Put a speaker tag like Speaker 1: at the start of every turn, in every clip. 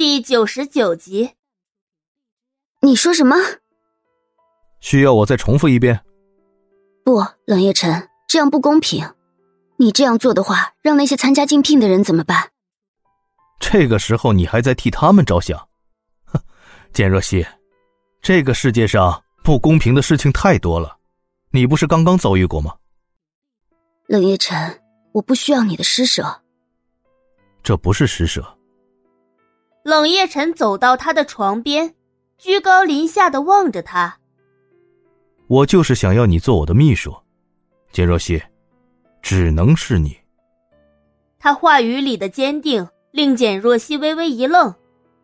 Speaker 1: 第九十九集。
Speaker 2: 你说什么？
Speaker 3: 需要我再重复一遍？
Speaker 2: 不，冷夜晨，这样不公平。你这样做的话，让那些参加竞聘的人怎么办？
Speaker 3: 这个时候你还在替他们着想？哼，简若曦，这个世界上不公平的事情太多了，你不是刚刚遭遇过吗？
Speaker 2: 冷夜晨，我不需要你的施舍。
Speaker 3: 这不是施舍。
Speaker 1: 冷夜晨走到他的床边，居高临下的望着他。
Speaker 3: 我就是想要你做我的秘书，简若曦，只能是你。
Speaker 1: 他话语里的坚定令简若曦微微一愣，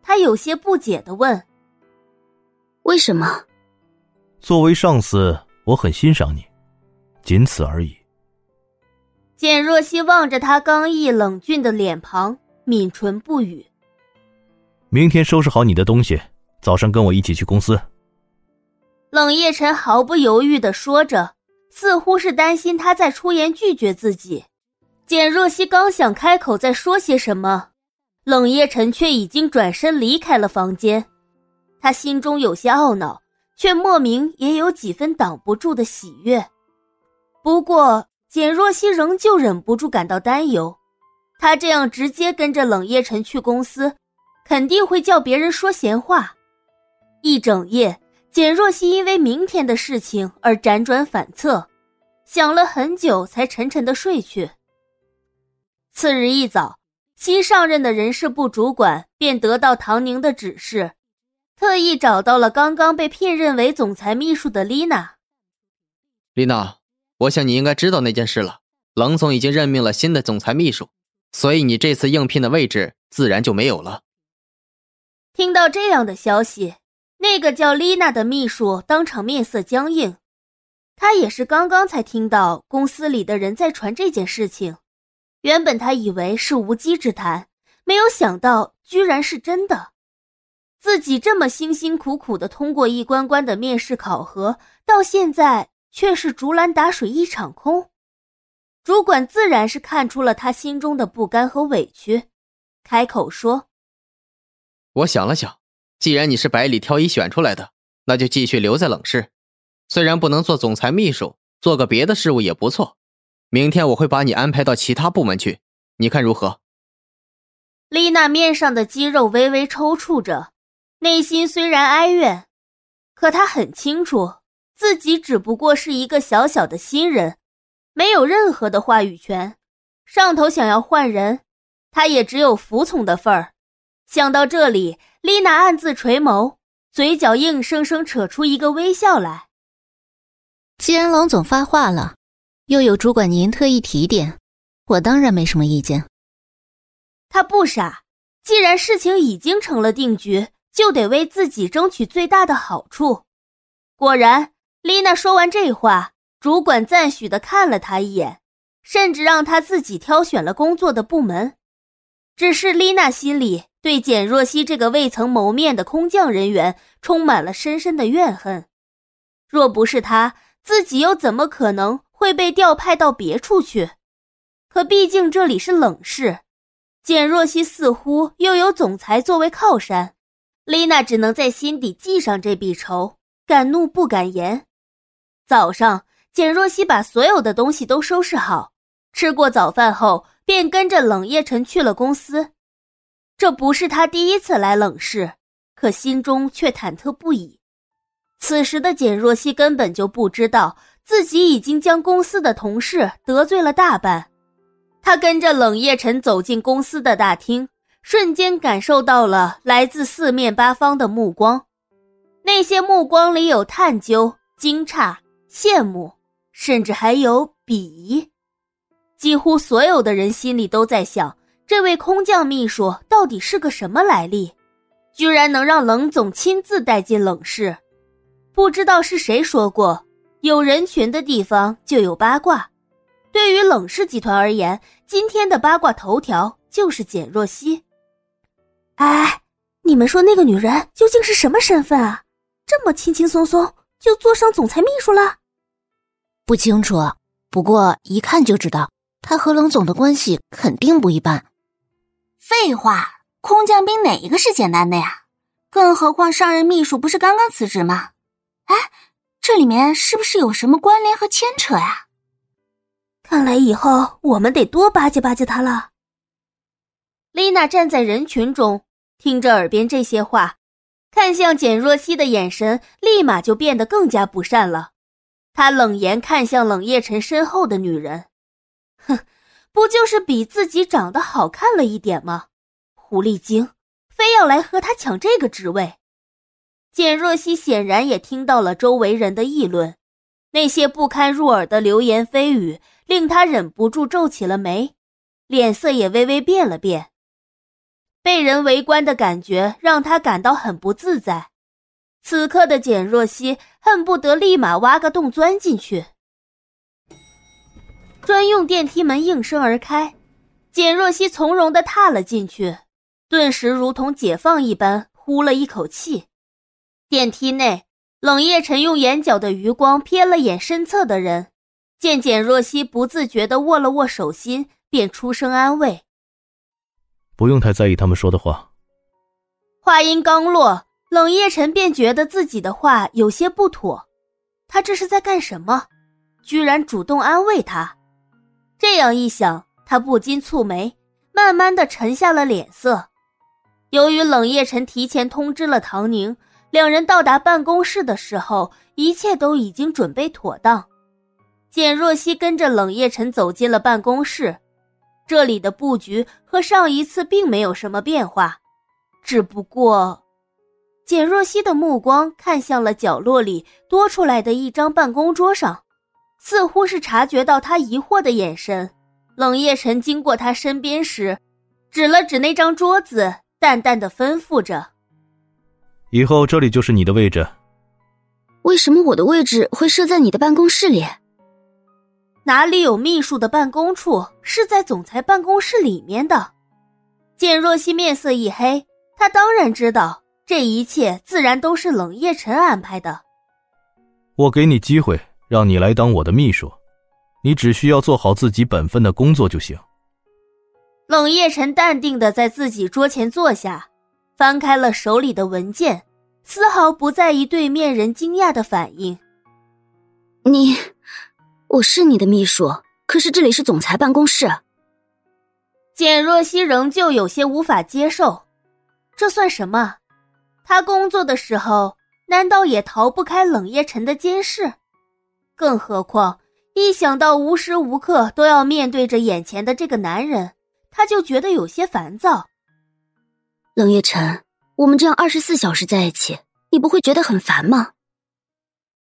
Speaker 1: 他有些不解的问：“
Speaker 2: 为什么？”
Speaker 3: 作为上司，我很欣赏你，仅此而已。
Speaker 1: 简若曦望着他刚毅冷峻的脸庞，抿唇不语。
Speaker 3: 明天收拾好你的东西，早上跟我一起去公司。
Speaker 1: 冷夜晨毫不犹豫的说着，似乎是担心他再出言拒绝自己。简若曦刚想开口再说些什么，冷夜晨却已经转身离开了房间。他心中有些懊恼，却莫名也有几分挡不住的喜悦。不过，简若曦仍旧忍不住感到担忧。他这样直接跟着冷夜晨去公司，肯定会叫别人说闲话。一整夜。简若曦因为明天的事情而辗转反侧，想了很久才沉沉的睡去。次日一早，新上任的人事部主管便得到唐宁的指示，特意找到了刚刚被聘任为总裁秘书的丽娜。
Speaker 4: 丽娜，我想你应该知道那件事了。冷总已经任命了新的总裁秘书，所以你这次应聘的位置自然就没有了。
Speaker 1: 听到这样的消息。那个叫丽娜的秘书当场面色僵硬，她也是刚刚才听到公司里的人在传这件事情。原本她以为是无稽之谈，没有想到居然是真的。自己这么辛辛苦苦的通过一关关的面试考核，到现在却是竹篮打水一场空。主管自然是看出了他心中的不甘和委屈，开口说：“
Speaker 4: 我想了想。”既然你是百里挑一选出来的，那就继续留在冷氏。虽然不能做总裁秘书，做个别的事务也不错。明天我会把你安排到其他部门去，你看如何？
Speaker 1: 丽娜面上的肌肉微微抽搐着，内心虽然哀怨，可她很清楚自己只不过是一个小小的新人，没有任何的话语权。上头想要换人，她也只有服从的份儿。想到这里。丽娜暗自垂眸，嘴角硬生生扯出一个微笑来。
Speaker 5: 既然龙总发话了，又有主管您特意提点，我当然没什么意见。
Speaker 1: 他不傻，既然事情已经成了定局，就得为自己争取最大的好处。果然，丽娜说完这话，主管赞许的看了他一眼，甚至让他自己挑选了工作的部门。只是丽娜心里。对简若曦这个未曾谋面的空降人员充满了深深的怨恨。若不是他，自己又怎么可能会被调派到别处去？可毕竟这里是冷市，简若曦似乎又有总裁作为靠山，丽娜只能在心底记上这笔仇，敢怒不敢言。早上，简若曦把所有的东西都收拾好，吃过早饭后，便跟着冷夜晨去了公司。这不是他第一次来冷市，可心中却忐忑不已。此时的简若曦根本就不知道自己已经将公司的同事得罪了大半。他跟着冷夜晨走进公司的大厅，瞬间感受到了来自四面八方的目光。那些目光里有探究、惊诧、羡慕，甚至还有鄙夷。几乎所有的人心里都在想。这位空降秘书到底是个什么来历？居然能让冷总亲自带进冷室？不知道是谁说过，有人群的地方就有八卦。对于冷氏集团而言，今天的八卦头条就是简若曦。哎，你们说那个女人究竟是什么身份啊？这么轻轻松松就做上总裁秘书了？
Speaker 5: 不清楚，不过一看就知道，她和冷总的关系肯定不一般。
Speaker 2: 废话。
Speaker 6: 空降兵哪一个是简单的呀？更何况上任秘书不是刚刚辞职吗？哎，这里面是不是有什么关联和牵扯呀？
Speaker 1: 看来以后我们得多巴结巴结他了。丽娜站在人群中，听着耳边这些话，看向简若曦的眼神立马就变得更加不善了。她冷言看向冷夜晨身后的女人，哼，不就是比自己长得好看了一点吗？狐狸精，非要来和他抢这个职位。简若曦显然也听到了周围人的议论，那些不堪入耳的流言蜚语令她忍不住皱起了眉，脸色也微微变了变。被人围观的感觉让他感到很不自在。此刻的简若曦恨不得立马挖个洞钻进去。专用电梯门应声而开，简若曦从容地踏了进去，顿时如同解放一般，呼了一口气。电梯内，冷夜晨用眼角的余光瞥了眼身侧的人，见简若曦不自觉地握了握手心，便出声安慰。
Speaker 3: 不用太在意他们说的话。
Speaker 1: 话音刚落，冷夜晨便觉得自己的话有些不妥。他这是在干什么？居然主动安慰他。这样一想，他不禁蹙眉，慢慢的沉下了脸色。由于冷夜晨提前通知了唐宁，两人到达办公室的时候，一切都已经准备妥当。简若曦跟着冷夜晨走进了办公室。这里的布局和上一次并没有什么变化，只不过，简若曦的目光看向了角落里多出来的一张办公桌上，似乎是察觉到他疑惑的眼神。冷夜晨经过他身边时，指了指那张桌子，淡淡的吩咐着：“
Speaker 3: 以后这里就是你的位置。”
Speaker 2: 为什么我的位置会设在你的办公室里？
Speaker 1: 哪里有秘书的办公处是在总裁办公室里面的？见若曦面色一黑，他当然知道这一切自然都是冷夜晨安排的。
Speaker 3: 我给你机会，让你来当我的秘书，你只需要做好自己本分的工作就行。
Speaker 1: 冷夜晨淡定的在自己桌前坐下，翻开了手里的文件，丝毫不在意对面人惊讶的反应。
Speaker 2: 你。我是你的秘书，可是这里是总裁办公室。
Speaker 1: 简若曦仍旧有些无法接受，这算什么？他工作的时候难道也逃不开冷夜晨的监视？更何况一想到无时无刻都要面对着眼前的这个男人，他就觉得有些烦躁。
Speaker 2: 冷月晨，我们这样二十四小时在一起，你不会觉得很烦吗？